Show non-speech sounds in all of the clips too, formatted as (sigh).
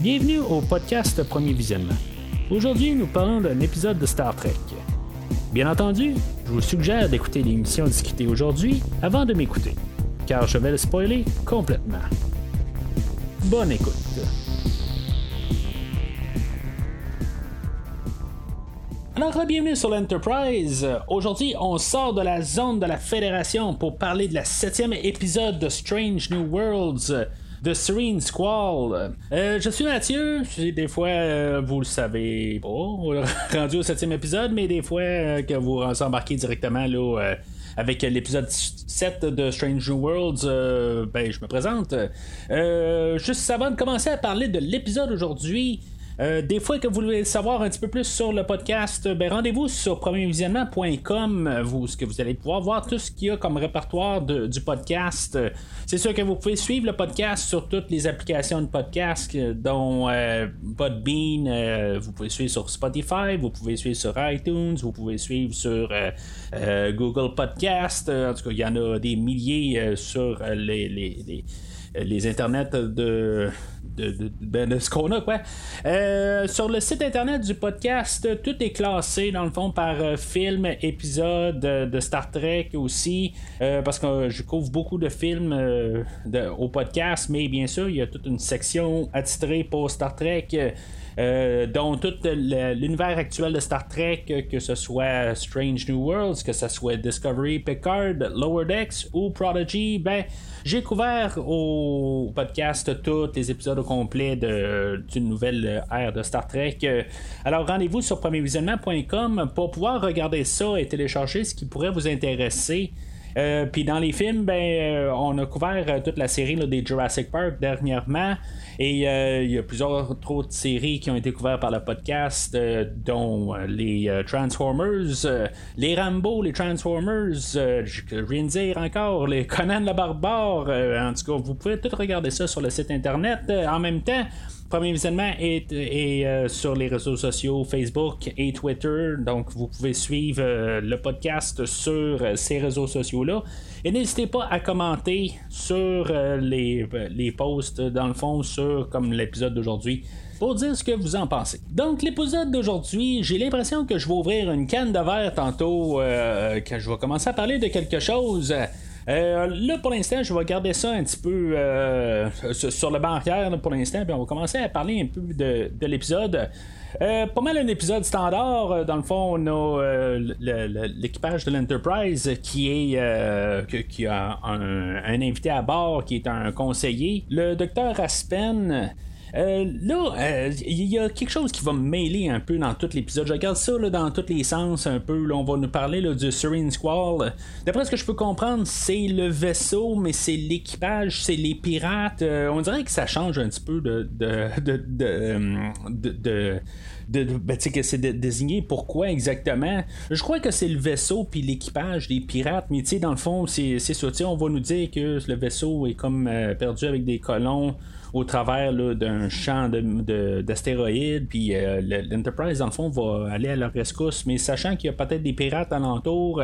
Bienvenue au podcast Premier Visionnement. Aujourd'hui, nous parlons d'un épisode de Star Trek. Bien entendu, je vous suggère d'écouter l'émission discutée aujourd'hui avant de m'écouter, car je vais le spoiler complètement. Bonne écoute. Alors, bienvenue sur l'Enterprise. Aujourd'hui, on sort de la zone de la Fédération pour parler de la septième épisode de Strange New Worlds de Serene Squall. Euh, je suis Mathieu. Des fois, euh, vous le savez pas, (laughs) rendu au septième épisode, mais des fois euh, que vous embarquez directement là, avec l'épisode 7 de Strange New Worlds, ben, je me présente. juste avant de commencer à parler de l'épisode aujourd'hui, euh, des fois que vous voulez savoir un petit peu plus sur le podcast, ben, rendez-vous sur premiervisionnement.com, vous, ce que vous allez pouvoir voir tout ce qu'il y a comme répertoire du podcast. C'est sûr que vous pouvez suivre le podcast sur toutes les applications de podcast, dont euh, Podbean, euh, vous pouvez suivre sur Spotify, vous pouvez suivre sur iTunes, vous pouvez suivre sur Google Podcast. En tout cas, il y en a des milliers sur les internets de ben, de, ce qu'on a, quoi. Euh, sur le site internet du podcast, tout est classé, dans le fond, par euh, film, épisode de Star Trek aussi, euh, parce que je couvre beaucoup de films au podcast, mais bien sûr, il y a toute une section attitrée pour Star Trek. Dont tout l'univers actuel de Star Trek, que ce soit Strange New Worlds, que ce soit Discovery, Picard, Lower Decks ou Prodigy, ben j'ai couvert au podcast tous les épisodes au complet d'une nouvelle ère de Star Trek. Alors rendez-vous sur premiervisionnement.com pour pouvoir regarder ça et télécharger ce qui pourrait vous intéresser. Euh, puis dans les films, ben, euh, on a couvert euh, toute la série des Jurassic Park dernièrement. Et il y a plusieurs autres séries qui ont été couvertes par le podcast, dont les Transformers, les Rambo, les Transformers, je viens de dire encore, les Conan le Barbare. en tout cas, vous pouvez tout regarder ça sur le site internet. en même temps, Premier visionnement est, euh, sur les réseaux sociaux Facebook et Twitter. Donc, vous pouvez suivre euh, le podcast sur euh, ces réseaux sociaux-là. Et n'hésitez pas à commenter sur les, les posts, dans le fond, sur comme l'épisode d'aujourd'hui pour dire ce que vous en pensez. Donc, l'épisode d'aujourd'hui, j'ai l'impression que je vais ouvrir une canne de verre tantôt, que je vais commencer à parler de quelque chose. Euh, là, pour l'instant, je vais garder ça un petit peu euh, sur le bancaire pour l'instant, puis on va commencer à parler un peu de, l'épisode. Euh, pas mal un épisode standard. Dans le fond, on a l'équipage de l'Enterprise qui a un, invité à bord qui est un conseiller. Le docteur Aspen. Euh, là, il euh, y a quelque chose qui va me mêler un peu dans tout l'épisode. Je regarde ça dans tous les sens un peu. Là, on va nous parler du Serene Squall. D'après ce que je peux comprendre, c'est le vaisseau, mais c'est l'équipage, c'est les pirates. Euh, on dirait que ça change un petit peu de. de, de, de, ben, que c'est désigné pourquoi exactement. Je crois que c'est le vaisseau puis l'équipage des pirates, mais dans le fond, c'est ça. On va nous dire que le vaisseau est comme perdu avec des colons au travers d'un champ d'astéroïdes, de, puis euh, l'Enterprise, dans le fond, va aller à leur rescousse, mais sachant qu'il y a peut-être des pirates alentour.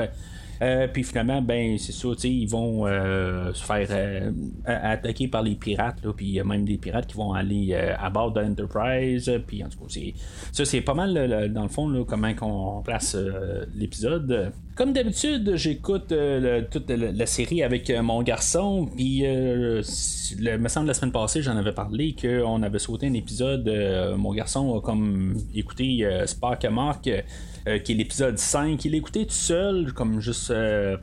Euh, puis finalement, ben c'est ça, ils vont euh, se faire attaquer par les pirates, puis il y a même des pirates qui vont aller à bord de l'Enterprise. Puis en tout cas, ça c'est pas mal dans le fond comment on place l'épisode. Comme d'habitude, j'écoute euh, toute la, série avec euh, mon garçon, puis euh, le, me semble la semaine passée, j'en avais parlé qu'on avait sauté un épisode. mon garçon a comme écouté Spark Mark, qui est l'épisode 5. Il l'a écouté tout seul, comme juste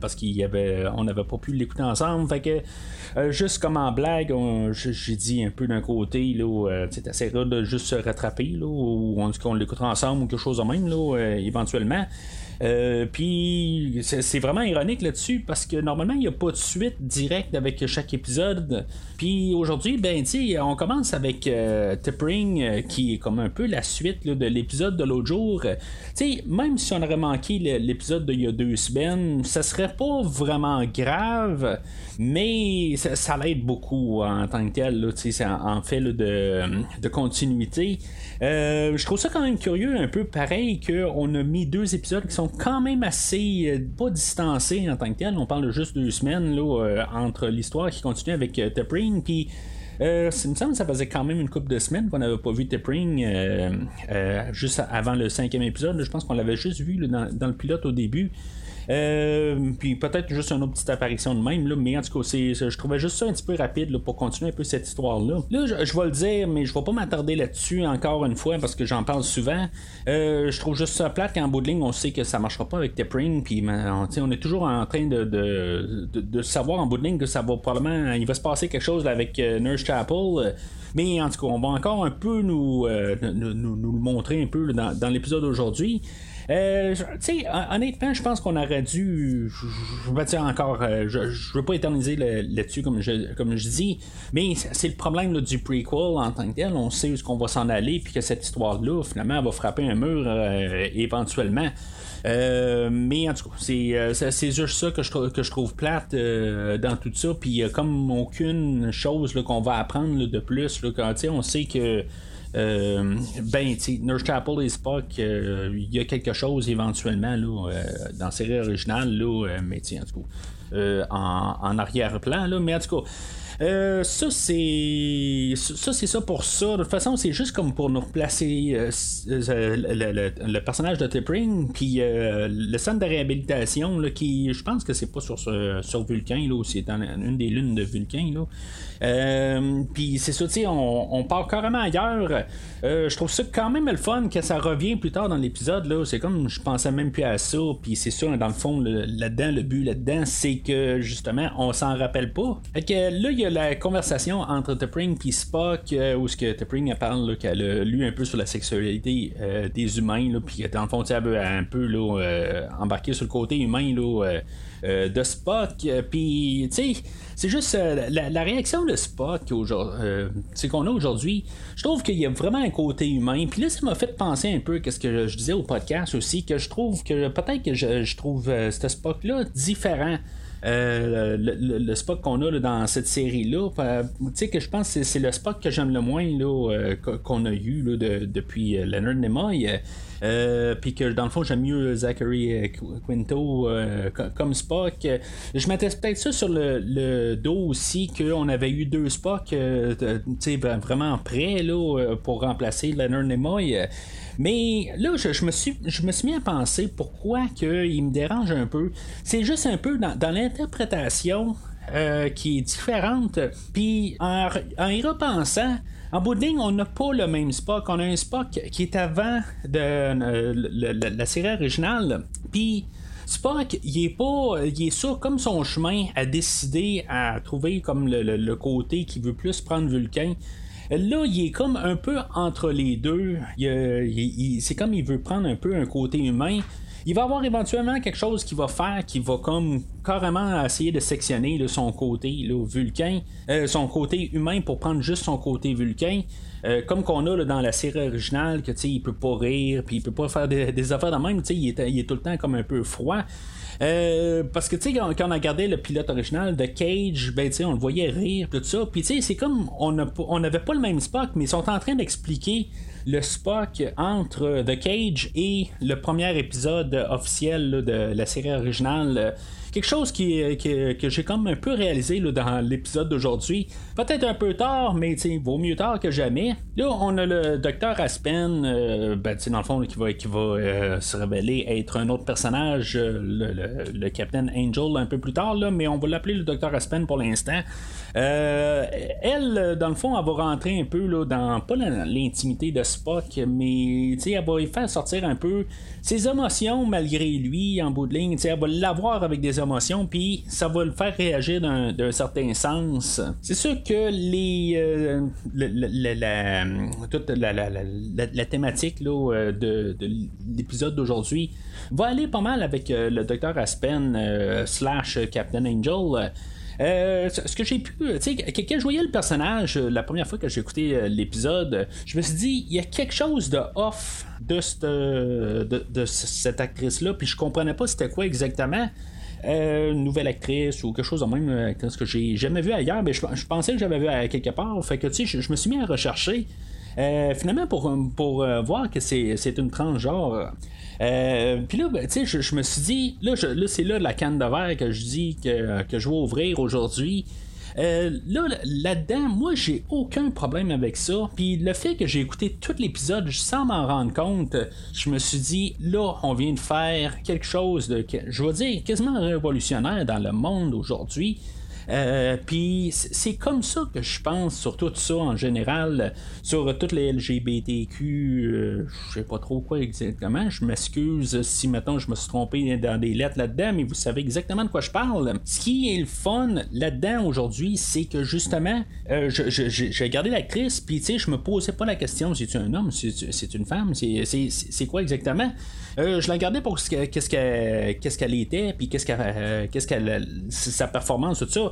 parce qu'on avait, on n'avait pas pu l'écouter ensemble. Fait que juste comme en blague, j'ai dit un peu d'un côté, là, c'est assez rare de juste se rattraper, là, ou on, qu'on l'écoutera ensemble ou quelque chose de même, là, éventuellement. Euh, puis c'est vraiment ironique là-dessus parce que normalement il n'y a pas de suite directe avec chaque épisode. Puis aujourd'hui, ben on commence avec euh, Tippering euh, qui est comme un peu la suite de l'épisode de l'autre jour. Tu même si on aurait manqué l'épisode d'il y a deux semaines, ça serait pas vraiment grave, mais ça, l'aide beaucoup en tant que tel. En, fait de, de continuité. Euh, je trouve ça quand même curieux, un peu pareil, qu'on a mis deux épisodes qui sont quand même assez euh, pas distancés en tant que tel. On parle de juste deux semaines là, euh, entre l'histoire qui continue avec Tepring, puis Euh, il me semble que ça faisait quand même une couple de semaines qu'on n'avait pas vu Tippering juste avant le cinquième épisode. Je pense qu'on l'avait juste vu dans, le pilote au début. Euh, puis peut-être juste une autre petite apparition de même, mais en tout cas, je trouvais juste ça un petit peu rapide pour continuer un peu cette histoire-là. Là, je, vais le dire, mais je vais pas m'attarder là-dessus encore une fois parce que j'en parle souvent. Euh, je trouve juste ça plate qu'en bout de ligne, on sait que ça marchera pas avec Tepring, puis on, on est toujours en train de, savoir en bout de ligne que ça va probablement. Il va se passer quelque chose avec euh, Nurse Chapel. Mais en tout cas, on va encore un peu nous, le montrer un peu dans l'épisode d'aujourd'hui. Euh, tu sais, honnêtement, je pense qu'on aurait dû. Je dire encore, euh, je, veux pas éterniser là-dessus comme je, comme je dis, mais c'est le problème du prequel en tant que tel. On sait où est-ce qu'on va s'en aller, puis que cette histoire-là, finalement, elle va frapper un mur euh, éventuellement. Mais en tout cas, c'est, juste ça que je, que je trouve plate dans tout ça. Puis comme aucune chose qu'on va apprendre de plus, quand on sait que euh, ben, tu Nurse Chapel et Spock, euh, il y a quelque chose éventuellement euh, dans la série originale, là, mais en tout cas, en, en arrière-plan, mais en tout cas. Euh, ça, c'est. Ça, c'est ça pour ça. De toute façon, c'est juste comme pour nous replacer euh, euh, le, personnage de Tipping, puis le centre de réhabilitation, là, qui, je pense que c'est pas sur, sur Vulcain, là, c'est dans une des lunes de Vulcain, là. puis c'est ça, on, part carrément ailleurs. je trouve ça quand même le fun que ça revient plus tard dans l'épisode, là. C'est comme, je pensais même plus à ça, puis c'est ça, dans le fond, là-dedans, le but là-dedans, c'est que, justement, on s'en rappelle pas. Fait que là, il y a la conversation entre T'Pring et Spock, euh, où ce que T'Pring parle qu'elle a lu un peu sur la sexualité euh, des humains, puis dans le fond, un peu là, euh, embarqué sur le côté humain là, de Spock. Puis, tu sais, c'est juste la, réaction de Spock qu'on a aujourd'hui. Je trouve qu'il y a vraiment un côté humain. Puis là, ça m'a fait penser un peu à ce que je disais au podcast aussi, que je trouve que peut-être que je trouve ce Spock-là différent. Euh, le, Spock qu'on a dans cette série-là. Euh, tu sais que je pense que c'est le Spock que j'aime le moins là, euh, qu'on a eu depuis Leonard Nimoy. Puis que dans le fond j'aime mieux Zachary Quinto comme Spock. Je mettais peut-être ça sur le, dos aussi qu'on avait eu deux Spock vraiment prêts là, pour remplacer Leonard Nimoy. Mais là, je, me suis, je me suis mis à penser pourquoi il me dérange un peu. C'est juste un peu dans, l'interprétation euh, qui est différente. Puis en, y repensant, en bout de ligne, on n'a pas le même Spock. On a un Spock qui est avant euh, la série originale. Puis Spock, il est pas. Il est sur comme son chemin à décider à trouver comme le, le côté qui veut plus prendre Vulcain. Là, il est comme un peu entre les deux. c'est comme il veut prendre un peu un côté humain. Il va avoir éventuellement quelque chose qui va faire qui va comme carrément essayer de sectionner son côté vulcain, euh, son côté humain pour prendre juste son côté vulcain. Euh, comme qu'on a dans la série originale, que il peut pas rire, puis il peut pas faire des, affaires de même, il est, tout le temps comme un peu froid. Euh, parce que, quand, on a regardé le pilote original de Cage, ben, on le voyait rire, tout ça. Puis, c'est comme, on n'avait pas le même Spock, mais ils sont en train d'expliquer le Spock entre The Cage et le premier épisode officiel de la série originale quelque chose qui, que j'ai comme un peu réalisé dans l'épisode d'aujourd'hui. Peut-être un peu tard, mais vaut mieux tard que jamais. Là, on a le docteur Aspen, euh, ben, dans le fond, qui va, qui va euh, se révéler être un autre personnage, euh, le, le, Captain Angel, un peu plus tard, mais on va l'appeler le docteur Aspen pour l'instant. Elle, dans le fond, elle va rentrer un peu là, dans, pas l'intimité de Spock, mais elle va y faire sortir un peu ses émotions malgré lui en bout de ligne. Elle va l'avoir avec des émotions, puis ça va le faire réagir d'un certain sens. C'est sûr que les euh, la, toute la, thématique là, euh, de, l'épisode d'aujourd'hui va aller pas mal avec euh, le docteur Aspen slash Captain Angel. Ce que j'ai pu, tu sais, quand je voyais le personnage la première fois que j'ai écouté l'épisode, je me suis dit, il y a quelque chose de off de cette, de cette actrice-là, puis je comprenais pas c'était quoi exactement. Euh, nouvelle actrice ou quelque chose de même, euh, ce que j'ai jamais vu ailleurs, mais je, pensais que j'avais vu quelque part. Fait que tu sais, je, me suis mis à rechercher. Euh, finalement, pour, pour voir que c'est, une transgenre. Puis là, ben, tu sais, je, me suis dit, là, là c'est là la canne de verre que je dis que, que je vais ouvrir aujourd'hui. là, là-dedans, moi, j'ai aucun problème avec ça. Puis le fait que j'ai écouté tout l'épisode sans m'en rendre compte, je me suis dit, là, on vient de faire quelque chose de, je veux dire, quasiment révolutionnaire dans le monde aujourd'hui. Euh, puis c'est comme ça que je pense sur tout ça en général, sur toutes les LGBTQ, euh, je sais pas trop quoi exactement. Je m'excuse si maintenant je me suis trompé dans des lettres là-dedans, mais vous savez exactement de quoi je parle. Ce qui est le fun là-dedans aujourd'hui, c'est que justement, euh, j'ai regardé l'actrice, puis tu sais, je me posais pas la question si c'est un homme, si c'est une femme, c'est quoi exactement? je la regardais pour qu'est-ce qu'elle était, puis qu'est-ce qu'elle, qu'est-ce qu'elle, sa performance, tout ça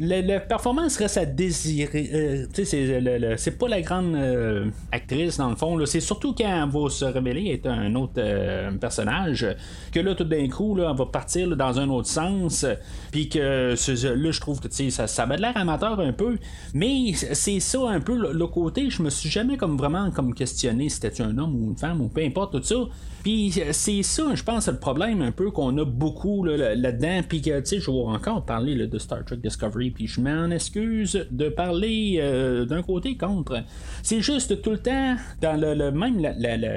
la performance reste à désirer. Euh, c'est pas la grande euh, actrice dans le fond. C'est surtout quand elle va se révéler être un autre euh, personnage que là tout d'un coup là, elle va partir dans un autre sens. Puis que là je trouve que ça, ça de l'air amateur un peu. Mais c'est ça un peu le, côté. Je me suis jamais comme vraiment comme questionné si c'était un homme ou une femme ou peu importe tout ça. Puis c'est ça, je pense, le problème un peu qu'on a beaucoup là-dedans. puis que, je vais encore parler de Star Trek Discovery, puis je m'en excuse de parler euh, d'un côté contre. C'est juste tout le temps, dans le, même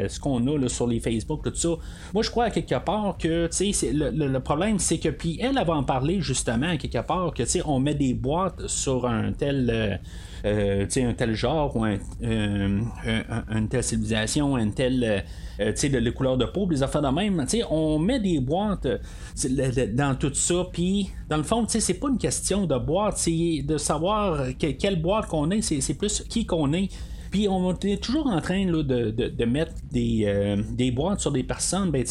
ce qu'on a sur les Facebook, tout ça. Moi, je crois à quelque part que, tu sais, le, problème, c'est que, puis elle, elle va en parler justement à quelque part, que, on met des boîtes sur un tel. Euh, un tel genre ou un, une telle civilisation, un tel euh, sais, les de peau, les affaires de même. On met des boîtes euh, dans tout ça, puis dans le fond, c'est pas une question de boîte, c'est de savoir quelle boîte qu'on est, c'est plus qui qu'on est. Puis on est toujours en train de, de, mettre des, euh, des, boîtes sur des personnes. Ben,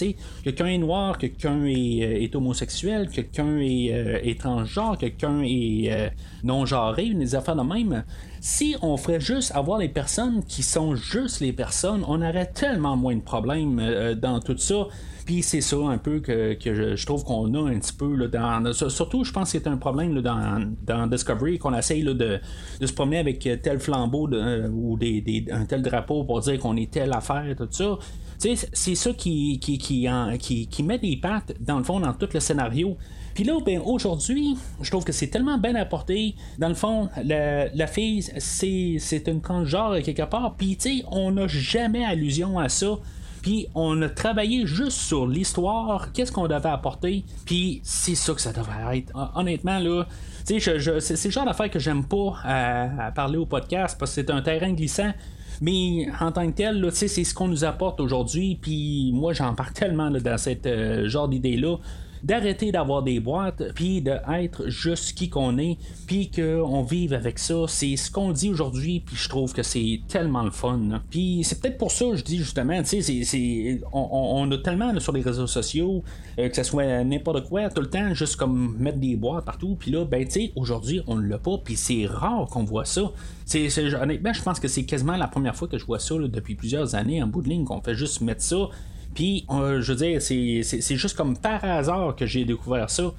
quelqu'un est noir, quelqu'un est, est, homosexuel, quelqu'un est, est transgenre, quelqu'un est non-genré, des affaires de même. Si on ferait juste avoir les personnes qui sont juste les personnes, on aurait tellement moins de problèmes euh, dans tout ça. Puis c'est ça un peu que, je, trouve qu'on a un petit peu là, dans. Surtout, je pense que c'est un problème dans, dans, Discovery qu'on essaye de, de, se promener avec tel flambeau euh, ou des, un tel drapeau pour dire qu'on est telle affaire, tout ça. C'est ça qui, qui, qui, qui, qui met des pattes, dans le fond, dans tout le scénario. Puis là, ben, aujourd'hui, je trouve que c'est tellement bien apporté. Dans le fond, la, fille, c'est une transgenre quelque part. Puis, tu sais, on n'a jamais allusion à ça. Puis on a travaillé juste sur l'histoire, qu'est-ce qu'on devait apporter, puis c'est ça que ça devrait être. Honnêtement, là, tu sais, c'est le genre d'affaire que j'aime pas à, parler au podcast parce que c'est un terrain glissant. Mais en tant que tel, c'est ce qu'on nous apporte aujourd'hui. Puis moi, j'en parle (laughs) tellement dans cette euh, genre d'idée-là d'arrêter d'avoir des boîtes, puis d'être juste qui qu'on est, puis qu'on vive avec ça. C'est ce qu'on dit aujourd'hui, puis je trouve que c'est tellement le fun. Puis c'est peut-être pour ça que je dis justement, tu sais, on, a tellement sur les réseaux sociaux, euh, que ce soit n'importe quoi, tout le temps, juste comme mettre des boîtes partout, puis là, ben tu sais, aujourd'hui, on l'a pas, puis c'est rare qu'on voit ça. Honnêtement, je pense que c'est quasiment la première fois que je vois ça depuis plusieurs années en bout de ligne, qu'on fait juste mettre ça puis, euh, je veux dire, c'est juste comme par hasard que j'ai découvert ça.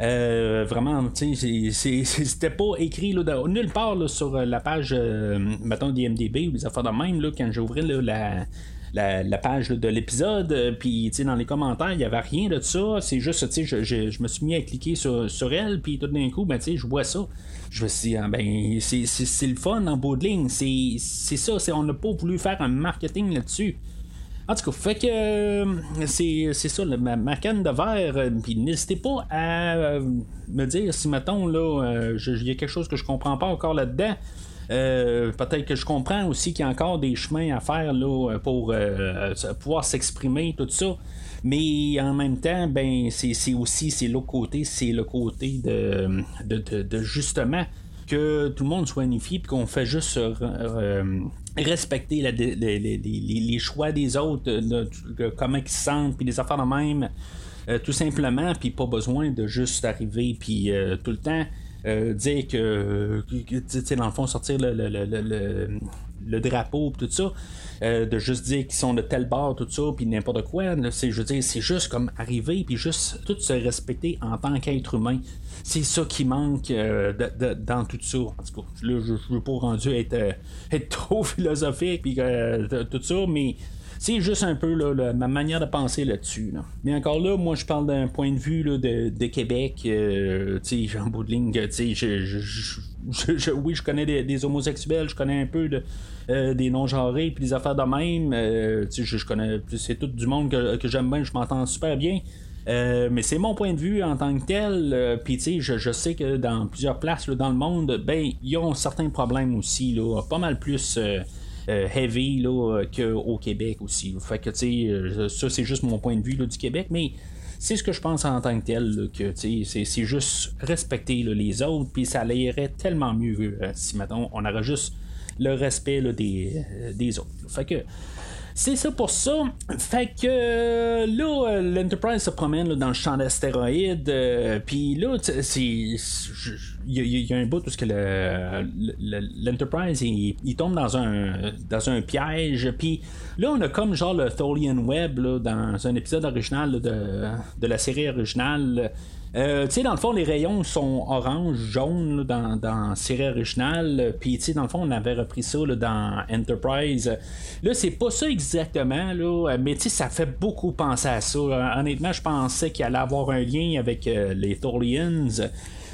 Euh, vraiment, c'était pas écrit là, nulle part sur la page, euh, mettons, d'IMDB ou des affaires de même, là, quand j'ai ouvert la, la, page de l'épisode, puis dans les commentaires, il n'y avait rien de ça. C'est juste, je, je, je, me suis mis à cliquer sur, sur elle, puis tout d'un coup, ben, je vois ça. Je me suis dit, ah, ben, c'est le fun en bout de ligne. C'est ça, on n'a pas voulu faire un marketing là-dessus. En tout cas, fait que euh, c'est, ça, ma, canne de verre. Euh, puis n'hésitez pas à euh, me dire si, mettons, là, il y a quelque chose que je comprends pas encore là-dedans. peut-être que je comprends aussi qu'il y a encore des chemins à faire là, pour pouvoir s'exprimer, tout ça. Mais en même temps, ben c'est, aussi l'autre côté, c'est le côté de, de, justement que tout le monde soit unifié puis qu'on fait juste respecter les, choix des autres, euh, comment ils se sentent, puis les affaires de même, euh, tout simplement, puis pas besoin de juste arriver, puis euh, tout le temps dire que, sais dans le fond, sortir le, le, drapeau, tout ça, de juste dire qu'ils sont de tel bord, tout ça, puis n'importe quoi, c'est, je veux dire, c'est juste comme arriver, puis juste tout se respecter en tant qu'être humain c'est ça qui manque euh, dans tout ça. En tout cas, là, je ne veux pas rendu être, euh, être (laughs) trop philosophique puis euh, tout ça, mais c'est juste un peu ma manière de penser là-dessus. Mais encore là, moi je parle d'un point de vue de, Québec. Euh, oui, je connais des, homosexuels, je connais un peu euh, des non-genrés, puis des affaires de même. Euh, je, connais, c'est tout du monde que, que j'aime bien, je m'entends super bien. Euh, mais c'est mon point de vue en tant que tel. Puis tu sais, je, sais que dans plusieurs places dans le monde, ben ils ont certains problèmes aussi, là, pas mal plus. Heavy là, qu'au Québec aussi. Fait que, tu sais, ça, c'est juste mon point de vue là, du Québec, mais c'est ce que je pense en tant que tel, que c'est juste respecter les autres, puis ça irait tellement mieux si, maintenant on aurait juste le respect des, des autres. Fait que c'est ça pour ça. Fait que euh, là, euh, l'Enterprise se promène dans le champ d'astéroïdes. Euh, puis là. Il y, a un bout où l'Enterprise il, tombe dans un dans un piège. Puis là, on a comme genre le Tholian Web dans un épisode original de, de la série originale. Euh, tu sais, dans le fond, les rayons sont orange, jaune dans, dans série. Puis, tu sais, dans le fond, on avait repris ça dans Enterprise. Là, c'est pas ça exactement, là, mais tu sais, ça fait beaucoup penser à ça. Honnêtement, je pensais qu'il allait avoir un lien avec euh, les Thorians.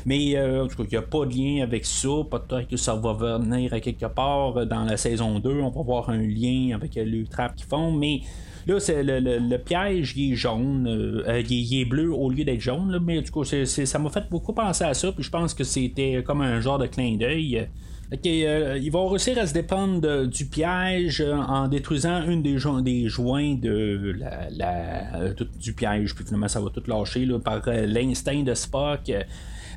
Mais euh, en tout cas, il n'y a pas de lien avec ça. Peut-être que ça va venir à quelque part dans la saison 2. On va voir un lien avec le trap qu'ils font. Mais Là, c'est le, piège, il est jaune, euh, euh, il, est, bleu au lieu d'être jaune, mais du coup, ça m'a fait beaucoup penser à ça, puis je pense que c'était comme un genre de clin d'œil. Euh, ils vont réussir à se dépendre du piège en détruisant une des, des joints de la, du piège, puis finalement ça va tout lâcher par l'instinct de Spock. tu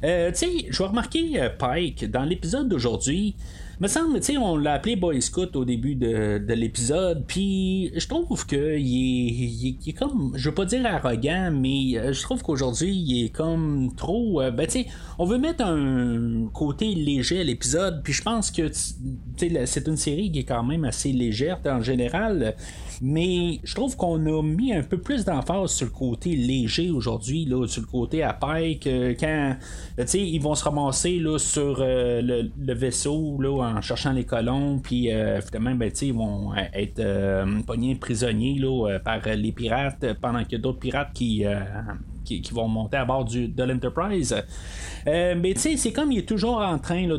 sais, je vais remarquer Pike dans l'épisode d'aujourd'hui me semble, tu sais, on l'a appelé Boy Scout au début de, l'épisode, puis je trouve que il est, comme, je veux pas dire arrogant, mais euh, je trouve qu'aujourd'hui, il est comme trop, euh, ben tu sais, on veut mettre un côté léger à l'épisode, puis je pense que, c'est une série qui est quand même assez légère en général. Mais je trouve qu'on a mis un peu plus d'emphase sur le côté léger aujourd'hui, là, sur le côté à Pike, quand ils vont se ramasser là, sur euh, le, vaisseau là, en cherchant les colons, puis euh, finalement, ben, ils vont être euh, pognés prisonniers là, par les pirates, pendant qu'il y a d'autres pirates qui, qui, vont monter à bord du, de l'Enterprise. Euh, mais tu sais, c'est comme il est toujours en train de,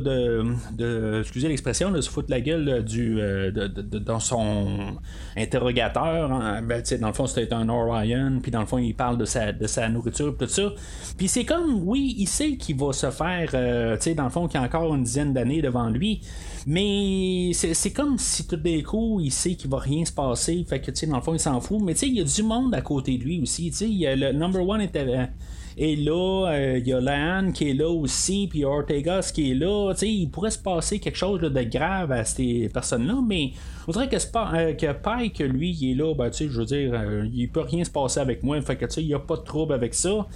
de, excusez l'expression, de se foutre la gueule du, euh, dans son interrogateur. Hein. Ben, dans le fond, c'était un Orion, puis dans le fond, il parle de sa, de sa nourriture, tout ça. Puis c'est comme, oui, il sait qu'il va se faire, euh, tu sais, dans le fond, qu'il a encore une dizaine d'années devant lui. Mais c'est comme si tout d'un coup, il sait qu'il va rien se passer. Fait que, tu sais, dans le fond, il s'en fout. Mais tu sais, il y a du monde à côté de lui aussi. Tu sais, le number one était et là, euh, il y a Lan qui est là aussi, puis Ortegas qui est là. sais il pourrait se passer quelque chose de grave à ces personnes-là, mais on dirait que, euh, que Pike, lui, il est là, ben, je veux dire, euh, il peut rien se passer avec moi, fait que il n'y a pas de trouble avec ça.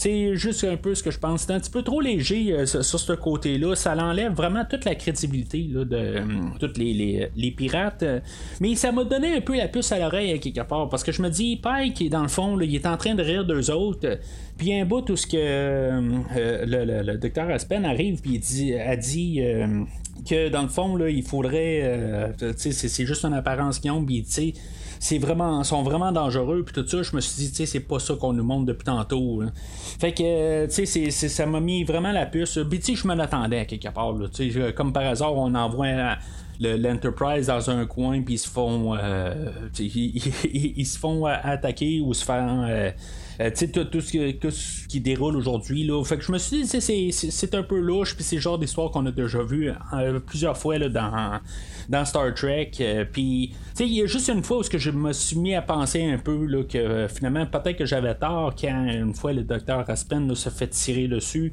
C'est juste un peu ce que je pense. C'est un petit peu trop léger euh, sur ce côté-là. Ça l'enlève vraiment toute la crédibilité de euh, tous les, pirates. Mais ça m'a donné un peu la puce à l'oreille quelque part. Parce que je me dis, Pike, dans le fond, il est en train de rire d'eux autres. Puis un bout où ce que euh, le, docteur Aspen arrive puis il dit, a dit que dans le fond, là, il faudrait. c'est juste une apparence qu'ils ont, puis tu sais c'est vraiment sont vraiment dangereux puis tout ça. Je me suis dit tu sais c'est pas ça qu'on nous montre depuis tantôt fait que tu sais ça m'a mis vraiment la puce. Puis tu je me l'attendais à quelque part sais comme par hasard on envoie l'Enterprise dans un coin puis ils se font euh, (laughs) ils, se font attaquer ou se faire euh, euh, tout, tout, ce qui, déroule aujourd'hui. Là. Fait que je me suis dit, c'est un peu louche, puis c'est le genre d'histoire qu'on a déjà vu plusieurs fois là, dans, dans Star Trek. Euh, puis, il y a juste une fois où je me suis mis à penser un peu là, que euh, finalement, peut-être que j'avais tort quand une fois le docteur Aspen se fait tirer dessus.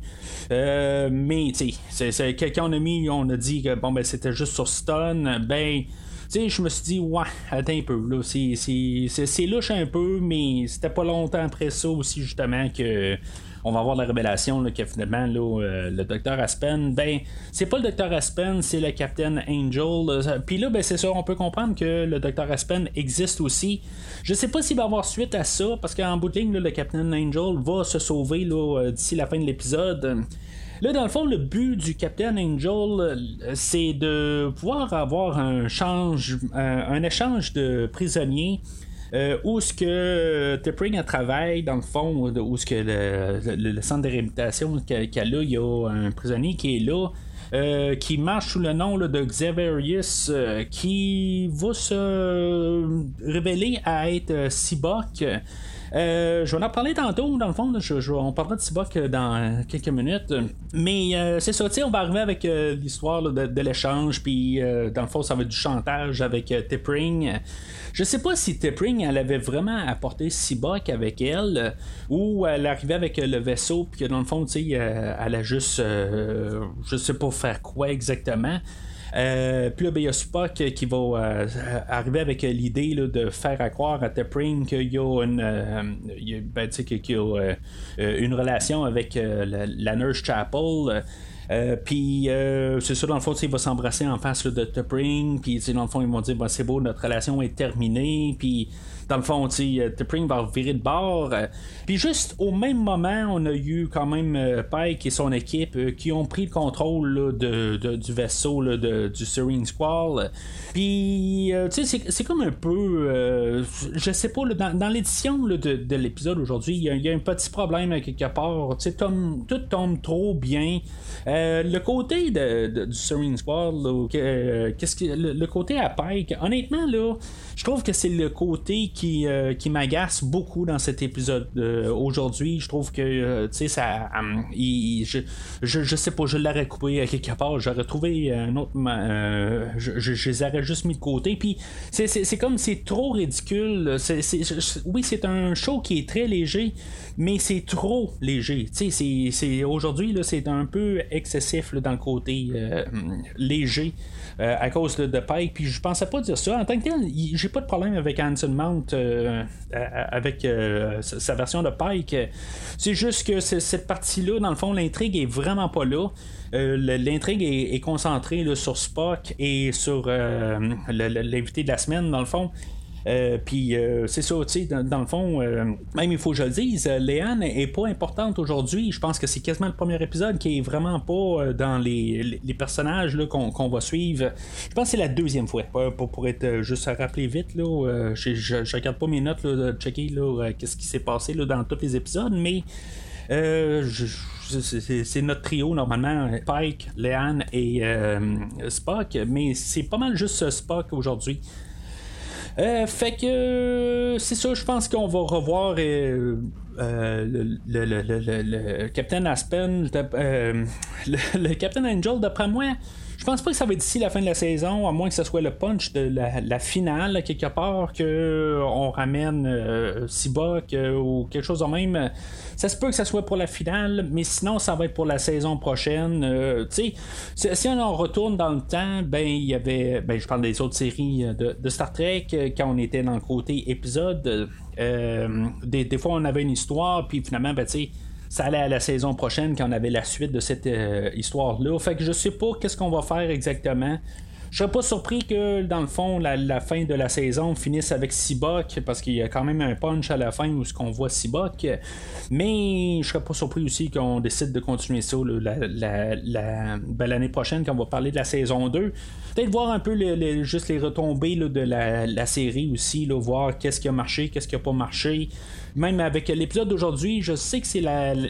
Euh, mais, tu sais, quelqu'un on a mis, on a dit que bon, ben, c'était juste sur Stone. Ben, tu je me suis dit, ouais, attends un peu, là, c'est louche un peu, mais c'était pas longtemps après ça aussi, justement, que on va avoir la révélation là, que finalement euh, le docteur Aspen, ben c'est pas le docteur Aspen, c'est le Captain Angel. Puis là, ben c'est ça, on peut comprendre que le docteur Aspen existe aussi. Je sais pas s'il va avoir suite à ça, parce qu'en bout de ligne, le Captain Angel va se sauver euh, d'ici la fin de l'épisode. Là, dans le fond, le but du Captain Angel, c'est de pouvoir avoir un, change, un échange de prisonniers. où ce que Tipping travaille dans le fond, où ce que le, centre de réhabilitation qu'il a il y a un prisonnier qui est là, euh, qui marche sous le nom de Xaverius, euh, qui va se révéler à être Sibok. Euh, je vais en parler tantôt, dans le fond. on parlera de Sibok dans quelques minutes. Mais c'est ça, on va arriver avec l'histoire de, l'échange. Puis, dans le fond, ça va être du chantage avec Tipping. Je sais pas si Tipping elle avait vraiment apporté Sibok avec elle euh, ou elle arrivait avec le vaisseau puis dans le fond, tu sais, euh, elle a juste, euh, je sais pas faire quoi exactement. Puis là, ben, il y a Spock qui va arriver avec l'idée de faire croire à T'Pring qu'il y a une, ben, une relation avec la, Nurse Chapel. Euh, puis euh, c'est ça, dans le fond, il va s'embrasser en face de Tuppering. Puis dans le fond, ils vont dire c'est beau, notre relation est terminée. Puis dans le fond, euh, Tipping va virer de bord. Euh, puis juste au même moment, on a eu quand même euh, Pike et son équipe qui ont pris le contrôle de, du vaisseau de, du Serene Squall. Puis, tu sais, c'est comme un peu. je sais pas, dans, l'édition de, l'épisode aujourd'hui, il y, a un petit problème quelque part. Tu sais, tout tombe trop bien. le côté de, du Serene Squall, qu'est-ce que le, côté à Pike, honnêtement, là, je trouve que c'est le côté qui, euh, qui m'agace beaucoup dans cet épisode euh, aujourd'hui. Je trouve que, euh, tu sais, ça. je, je, sais pas, je l'aurais coupé à quelque part. J'aurais trouvé un autre. Je, je, les aurais juste mis de côté. Puis, c'est comme c'est trop ridicule. oui, c'est un show qui est très léger, mais c'est trop léger. Tu sais, aujourd'hui, c'est un peu excessif dans le côté léger. À cause de, Pike. Puis je pensais pas dire ça. En tant que tel, j'ai pas de problème avec Hanson Mount, euh, avec euh, sa version de Pike. C'est juste que cette partie-là, dans le fond, l'intrigue est vraiment pas là. l'intrigue est, concentrée sur Spock et sur l'invité de la semaine, dans le fond. Euh, puis euh, c'est ça, tu sais, dans, le fond, euh, même il faut que je le dise, Léane est pas importante aujourd'hui. Je pense que c'est quasiment le premier épisode qui est vraiment pas dans les, personnages qu'on, va suivre. Je pense que c'est la deuxième fois. Pour, être juste à rappeler vite, là, je, je, regarde pas mes notes de checker qu'est-ce qui s'est passé là, dans tous les épisodes, mais c'est notre trio normalement, Pike, Léane et Spock, mais c'est pas mal juste Spock aujourd'hui. Euh, fait que c'est ça, je pense qu'on va revoir euh, euh, le, le, le, le, Captain Aspen, (laughs) le, Captain Angel, d'après moi. Pense pas que ça va être d'ici la fin de la saison, à moins que ce soit le punch de la, finale, quelque part, qu'on ramène euh, Sibok ou quelque chose de même. Ça se peut que ça soit pour la finale, mais sinon, ça va être pour la saison prochaine. Euh, si on en retourne dans le temps, ben, il y avait. Ben, je parle des autres séries de, Star Trek, euh, quand on était dans le côté épisode. Euh, des, fois, on avait une histoire, puis finalement, ben, tu sais ça allait à la saison prochaine quand on avait la suite de cette histoire-là. Fait que je sais pas qu'est-ce qu'on va faire exactement. Je serais pas surpris que, dans le fond, la, fin de la saison finisse avec Sibok, parce qu'il y a quand même un punch à la fin où ce qu'on voit Sibok. Mais je serais pas surpris aussi qu'on décide de continuer ça ben, l'année prochaine, quand on va parler de la saison 2. Peut-être voir un peu juste les retombées de la, série aussi, voir qu'est-ce qui a marché, qu'est-ce qui a pas marché. Même avec l'épisode d'aujourd'hui, je sais que c'est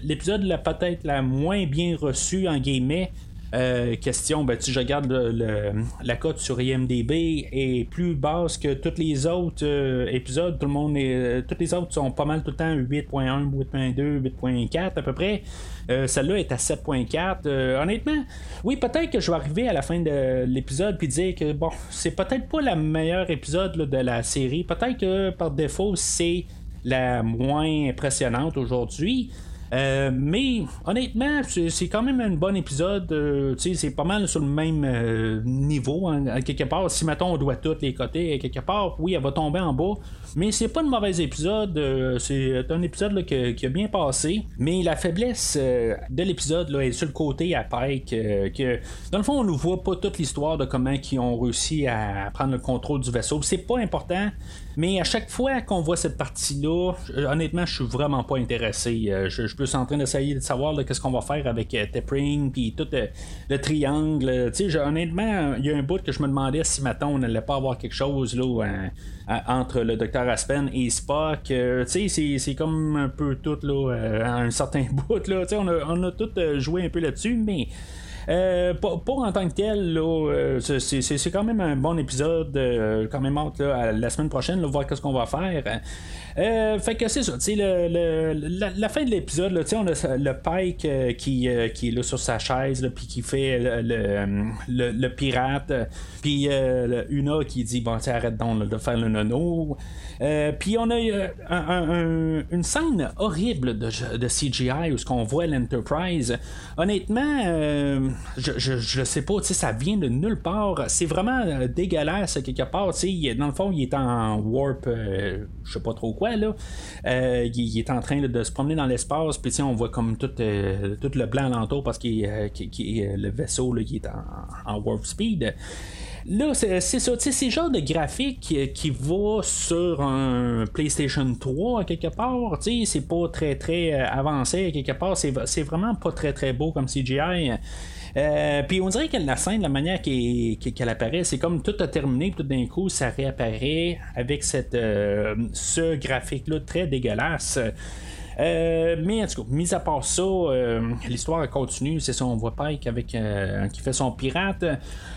l'épisode peut-être la moins bien reçue en guillemets. Euh, question, ben, si je regarde la cote sur IMDB est plus basse que tous les autres euh, épisodes. Tout le monde est, euh, tous les autres sont pas mal tout le temps 8.1, 8.2, 8.4 à peu près. Celle-là est à 7.4. honnêtement, oui, peut-être que je vais arriver à la fin de l'épisode puis dire que bon, c'est peut-être pas le meilleur épisode de la série. Peut-être que par défaut, c'est la moins impressionnante aujourd'hui. Euh, mais honnêtement, c'est quand même un bon épisode. Euh, c'est pas mal sur le même euh, niveau, hein, quelque part. Si mettons on doit tous les côtés, quelque part, oui, elle va tomber en bas. Mais c'est pas un mauvais épisode. c'est un épisode qui, a bien passé. Mais la faiblesse de l'épisode est sur le côté à Pike. que dans le fond, on ne voit pas toute l'histoire de comment ils ont réussi à prendre le contrôle du vaisseau. C'est pas important. Mais à chaque fois qu'on voit cette partie-là, honnêtement, je suis vraiment pas intéressé. je plus en train d'essayer de savoir qu'est-ce qu'on va faire avec euh, Tepring, puis tout le triangle. Honnêtement, il y a un bout que je me demandais si maintenant on n'allait pas avoir quelque chose là, entre le docteur Aspen et Spock. tu sais, c'est comme un peu tout là, un certain (laughs) bout. Là, on, a, on a tout joué un peu là-dessus, mais. Euh, pour, en tant que tel, euh, c'est quand même un bon épisode. Euh, quand même hâte la semaine prochaine, là, voir ce qu'on va faire. fait que c'est ça, le, la, fin de l'épisode, on a le Pike qui, qui est là sur sa chaise, puis qui fait le, le pirate, puis Una qui dit Bon, arrête donc de faire le nono. puis on a une scène horrible de, de CGI où on voit l'Enterprise. Honnêtement, je, je, sais pas, ça vient de nulle part. C'est vraiment euh, dégueulasse quelque part. Dans le fond, il est en warp, euh, je sais pas trop quoi, là. Euh, il, est en train de se promener dans l'espace, puis on voit comme tout, tout le blanc alentour parce que le vaisseau là, il est en, warp speed. Là, c'est ça, c'est le genre de graphique qui va sur un PlayStation 3 quelque part. C'est pas très très avancé quelque part. C'est vraiment pas très très beau comme CGI. Euh, puis on dirait que la scène, la manière qu'elle apparaît, c'est comme tout a terminé, tout d'un coup, ça réapparaît avec cette, euh, ce graphique-là très dégueulasse. Euh, mais en tout cas, mis à part ça, l'histoire continue. C'est ça, on voit Pike avec, qui fait son pirate.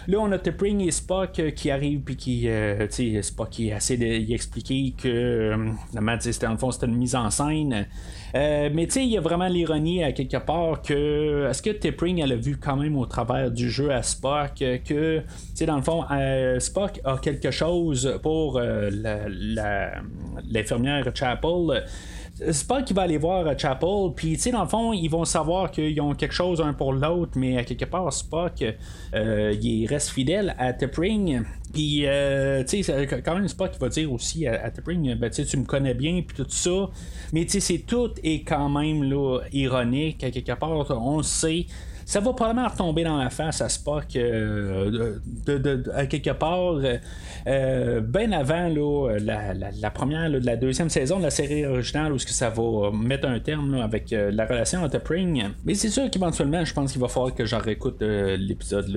Là, on a T'Pring et Spock qui arrivent, puis qui, Spock qui essaie d'expliquer que, dans le fond, c'était une mise en scène. Euh, mais tu sais, il y a vraiment l'ironie à quelque part que est-ce que Tipping elle a vu quand même au travers du jeu à Spock que tu sais dans le fond euh, Spock a quelque chose pour euh, l'infirmière Chapel qu'il va aller voir euh, Chapel, puis tu sais, dans le fond, ils vont savoir qu'ils ont quelque chose un pour l'autre, mais à quelque part, Spock, euh, il reste fidèle à Tepring. Puis, euh, tu sais, quand même, Spock va dire aussi à, à Tepring, ben, tu me connais bien, puis tout ça. Mais tu sais, c'est tout est quand même là, ironique, à quelque part, on le sait ça va probablement retomber dans la face à Spock euh, à quelque part. Euh, euh, bien avant la, première, de la deuxième saison de la série originale, où ce que ça va mettre un terme avec la relation entre Pring. Mais c'est sûr qu'éventuellement, je pense qu'il va falloir que j'en réécoute l'épisode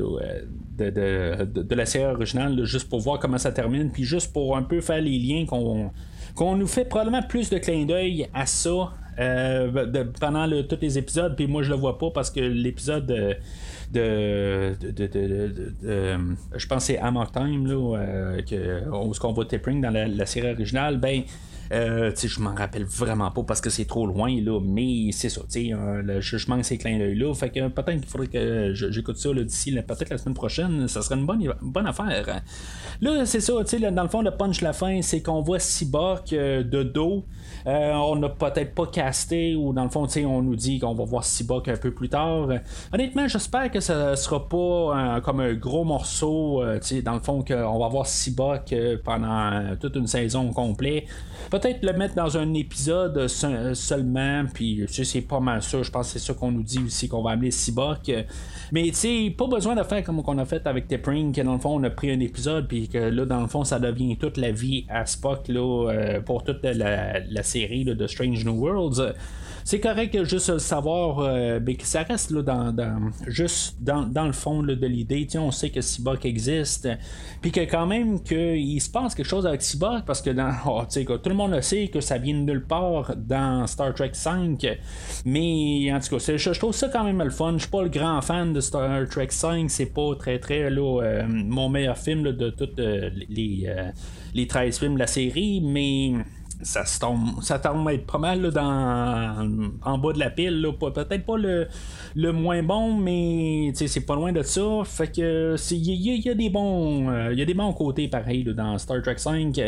de, la série originale, juste pour voir comment ça termine, puis juste pour un peu faire les liens qu'on qu'on nous fait probablement plus de clin d'œil à ça euh, pendant tous les épisodes, puis moi je le vois pas parce que l'épisode de, de, je pense c'est Amok Time là, euh, que, où qu'on voit Tapering dans la, série originale, ben euh, je m'en rappelle vraiment pas parce que c'est trop loin, là, mais c'est ça, euh, je, manque ces clins d'œil-là. Fait que peut-être qu'il faudrait que j'écoute ça d'ici peut-être la semaine prochaine. Ça serait une bonne, bonne affaire. Là, c'est ça, dans le fond, le punch la fin, c'est qu'on voit Cyborg de dos. Euh, on n'a peut-être pas casté ou dans le fond, on nous dit qu'on va voir Cyborg un peu plus tard. Honnêtement, j'espère que ça sera pas comme un gros morceau, dans le fond, qu'on va voir Cyborg pendant toute une saison complète peut-être le mettre dans un épisode seulement, puis c'est pas mal ça. Je pense que c'est ça qu'on nous dit aussi, qu'on va amener Cyborg. Mais tu sais, pas besoin de faire comme on a fait avec Tepring, que dans le fond, on a pris un épisode, puis que là, dans le fond, ça devient toute la vie à Spock là, euh, pour toute la, série de Strange New Worlds c'est correct juste le savoir, euh, mais que ça reste là, dans, juste dans, le fond de l'idée. On sait que Cyborg existe, puis que quand même qu'il se passe quelque chose avec Cyborg, parce que dans, (laughs) oh, tout le monde le sait que ça vient de nulle part dans Star Trek 5, mais en tout cas, je, trouve ça quand même le fun. Je suis pas le grand fan de Star Trek 5, c'est pas très très là, euh, mon meilleur film de tous euh, les, les 13 films de la série, mais ça tombe, ça tombe être pas mal dans, en bas de la pile. Peut-être pas le, le moins bon, mais c'est pas loin de ça. Fait que il y, a des bons il y a des bons côtés pareil dans Star Trek 5.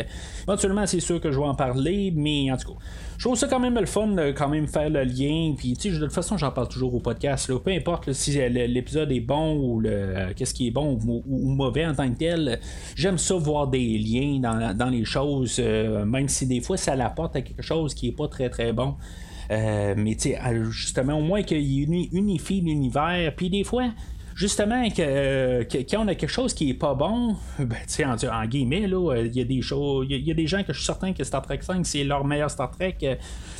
Éventuellement, c'est sûr que je vais en parler, mais en tout cas. Je trouve ça quand même le fun de quand même faire le lien. Puis, de toute façon, j'en parle toujours au podcast. Peu importe si l'épisode est bon ou le qu'est-ce qui est bon ou, mauvais en tant que tel. J'aime ça voir des liens dans, les choses, euh, même si des fois ça l'apporte à quelque chose qui est pas très très bon. Euh, mais tu sais, justement, au moins qu'il unifie l'univers. Puis des fois, justement, que, quand on a quelque chose qui est pas bon, (laughs) ben, en, en guillemets, il y a des choses, il y, a des gens que je suis certain que Star Trek 5 c'est leur meilleur Star Trek.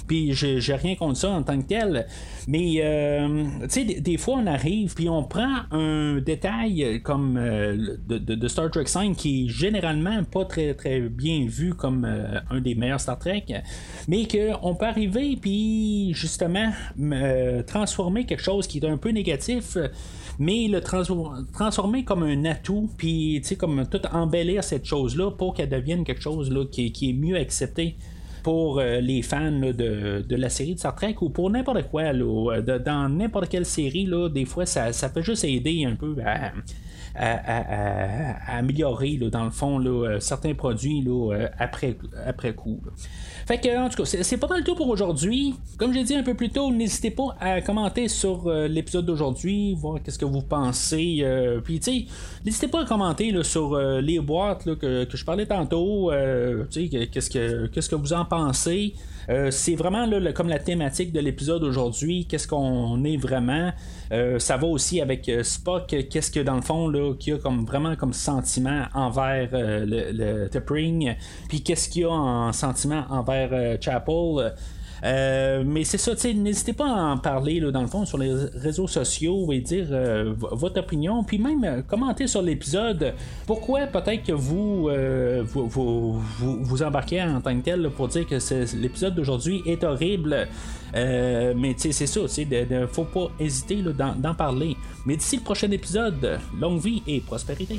Puis j'ai rien contre ça en tant que tel. Mais, euh, tu sais, des, fois, on arrive, puis on prend un détail comme euh, de, Star Trek 5 qui est généralement pas très, très bien vu comme euh, un des meilleurs Star Trek, mais qu'on peut arriver, puis justement, transformer quelque chose qui est un peu négatif mais le transformer comme un atout, puis comme tout embellir cette chose-là pour qu'elle devienne quelque chose là, qui, est mieux accepté pour euh, les fans de, la série de Star Trek ou pour n'importe quoi. Là, dans n'importe quelle série, des fois, ça, ça peut juste aider un peu à, à, améliorer, dans le fond, euh, certains produits euh, après, coup. Fait que, en tout cas, c'est pas mal tout pour aujourd'hui. Comme j'ai dit un peu plus tôt, n'hésitez pas à commenter sur euh, l'épisode d'aujourd'hui, voir qu'est-ce que vous pensez. Puis, tu sais, n'hésitez pas à commenter sur les boîtes que, je parlais tantôt. tu sais, qu'est-ce que, qu'est-ce que vous en pensez. Euh, c'est vraiment comme la thématique de l'épisode aujourd'hui. Qu'est-ce qu'on est vraiment? Euh, Ça va aussi avec euh, Spock. Qu'est-ce que dans le fond là, qu'il y a comme vraiment comme sentiment envers le, le Puis qu'est-ce qu'il y a en sentiment envers Chapel? Euh, mais c'est ça, n'hésitez pas à en parler dans le fond sur les réseaux sociaux et dire euh, votre opinion, puis même euh, commenter sur l'épisode. Pourquoi peut-être que vous vous, vous, embarquez en tant que tel pour dire que l'épisode d'aujourd'hui est horrible? mais c'est ça, il ne faut pas hésiter d'en parler. Mais d'ici le prochain épisode, longue vie et prospérité.